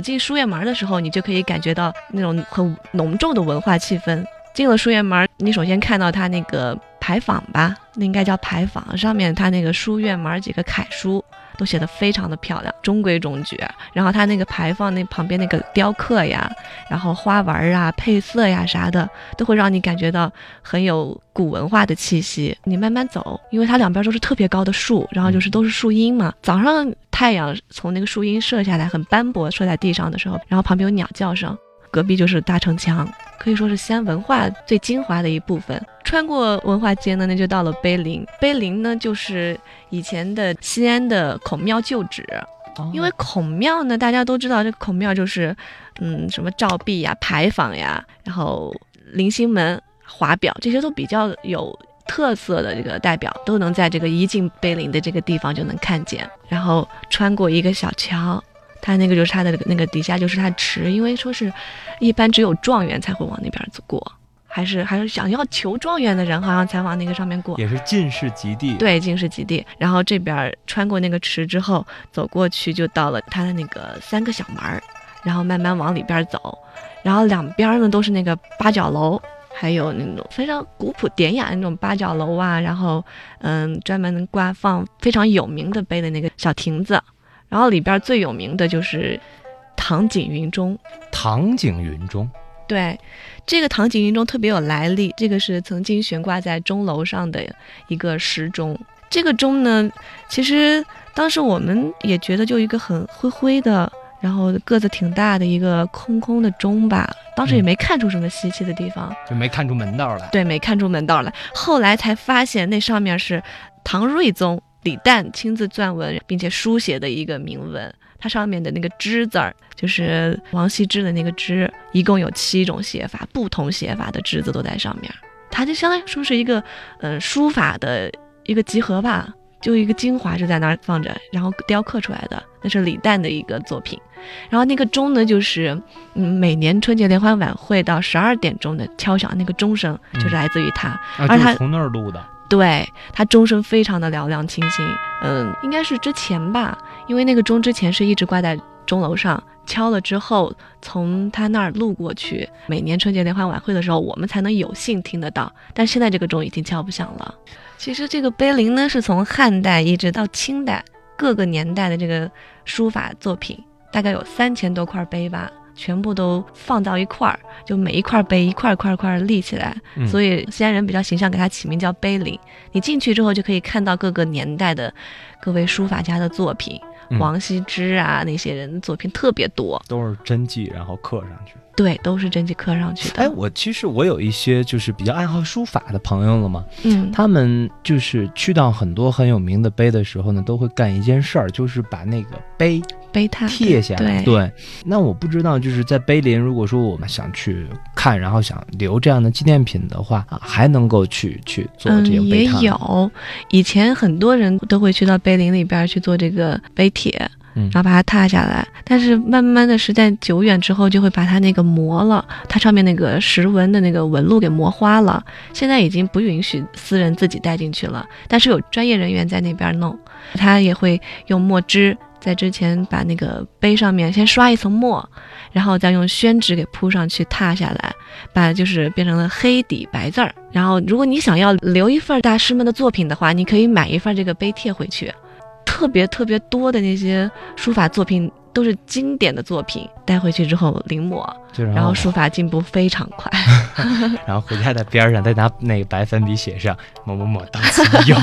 进书院门的时候，你就可以感觉到那种很浓重的文化气氛。进了书院门，你首先看到它那个牌坊吧，那应该叫牌坊，上面它那个书院门几个楷书。都写的非常的漂亮，中规中矩。然后它那个牌坊那旁边那个雕刻呀，然后花纹啊、配色呀啥的，都会让你感觉到很有古文化的气息。你慢慢走，因为它两边都是特别高的树，然后就是都是树荫嘛。早上太阳从那个树荫射下来，很斑驳，射在地上的时候，然后旁边有鸟叫声，隔壁就是大城墙。可以说是西安文化最精华的一部分。穿过文化街呢，那就到了碑林。碑林呢，就是以前的西安的孔庙旧址。因为孔庙呢，大家都知道，这个孔庙就是，嗯，什么照壁呀、牌坊呀，然后棂星门、华表这些都比较有特色的这个代表，都能在这个一进碑林的这个地方就能看见。然后穿过一个小桥。它那个就是它的那个底下就是它池，因为说是，一般只有状元才会往那边走过，还是还是想要求状元的人好像才往那个上面过，也是进士及第。对，进士及第。然后这边穿过那个池之后，走过去就到了他的那个三个小门儿，然后慢慢往里边走，然后两边呢都是那个八角楼，还有那种非常古朴典雅的那种八角楼啊，然后嗯，专门挂放非常有名的碑的那个小亭子。然后里边最有名的就是唐景云钟。唐景云钟，对，这个唐景云钟特别有来历。这个是曾经悬挂在钟楼上的一个时钟。这个钟呢，其实当时我们也觉得就一个很灰灰的，然后个子挺大的一个空空的钟吧。当时也没看出什么稀奇的地方，就没看出门道来。对，没看出门道来。后来才发现那上面是唐睿宗。李旦亲自撰文，并且书写的一个铭文，它上面的那个“之”字儿，就是王羲之的那个“之”，一共有七种写法，不同写法的“之”字都在上面。它就相当于说是一个，嗯，书法的一个集合吧，就一个精华就在那儿放着，然后雕刻出来的，那是李旦的一个作品。然后那个钟呢，就是嗯，每年春节联欢晚会到十二点钟的敲响那个钟声，就是来自于他，而他从那儿录的。对它钟声非常的嘹亮清新，嗯，应该是之前吧，因为那个钟之前是一直挂在钟楼上，敲了之后从他那儿路过去，每年春节联欢晚会的时候，我们才能有幸听得到。但现在这个钟已经敲不响了。其实这个碑林呢，是从汉代一直到清代各个年代的这个书法作品，大概有三千多块碑吧。全部都放到一块儿，就每一块碑一块块块立起来，所以西安人比较形象，给它起名叫碑林。你进去之后就可以看到各个年代的各位书法家的作品，王羲之啊那些人的作品特别多，都是真迹，然后刻上去。对，都是真迹刻上去的。哎，我其实我有一些就是比较爱好书法的朋友了嘛，嗯，他们就是去到很多很有名的碑的时候呢，都会干一件事儿，就是把那个碑。碑拓贴下来，对。那我不知道，就是在碑林，如果说我们想去看，然后想留这样的纪念品的话，还能够去去做这个碑也有，以前很多人都会去到碑林里边去做这个碑帖，然后把它拓下来。但是慢慢的时间久远之后，就会把它那个磨了，它上面那个石纹的那个纹路给磨花了。现在已经不允许私人自己带进去了，但是有专业人员在那边弄，他也会用墨汁。在之前把那个碑上面先刷一层墨，然后再用宣纸给铺上去，拓下来，把就是变成了黑底白字儿。然后如果你想要留一份大师们的作品的话，你可以买一份这个碑帖回去。特别特别多的那些书法作品都是经典的作品，带回去之后临摹，然后书法进步非常快。然后回家在边上再拿那个白粉笔写上某某某当亲友。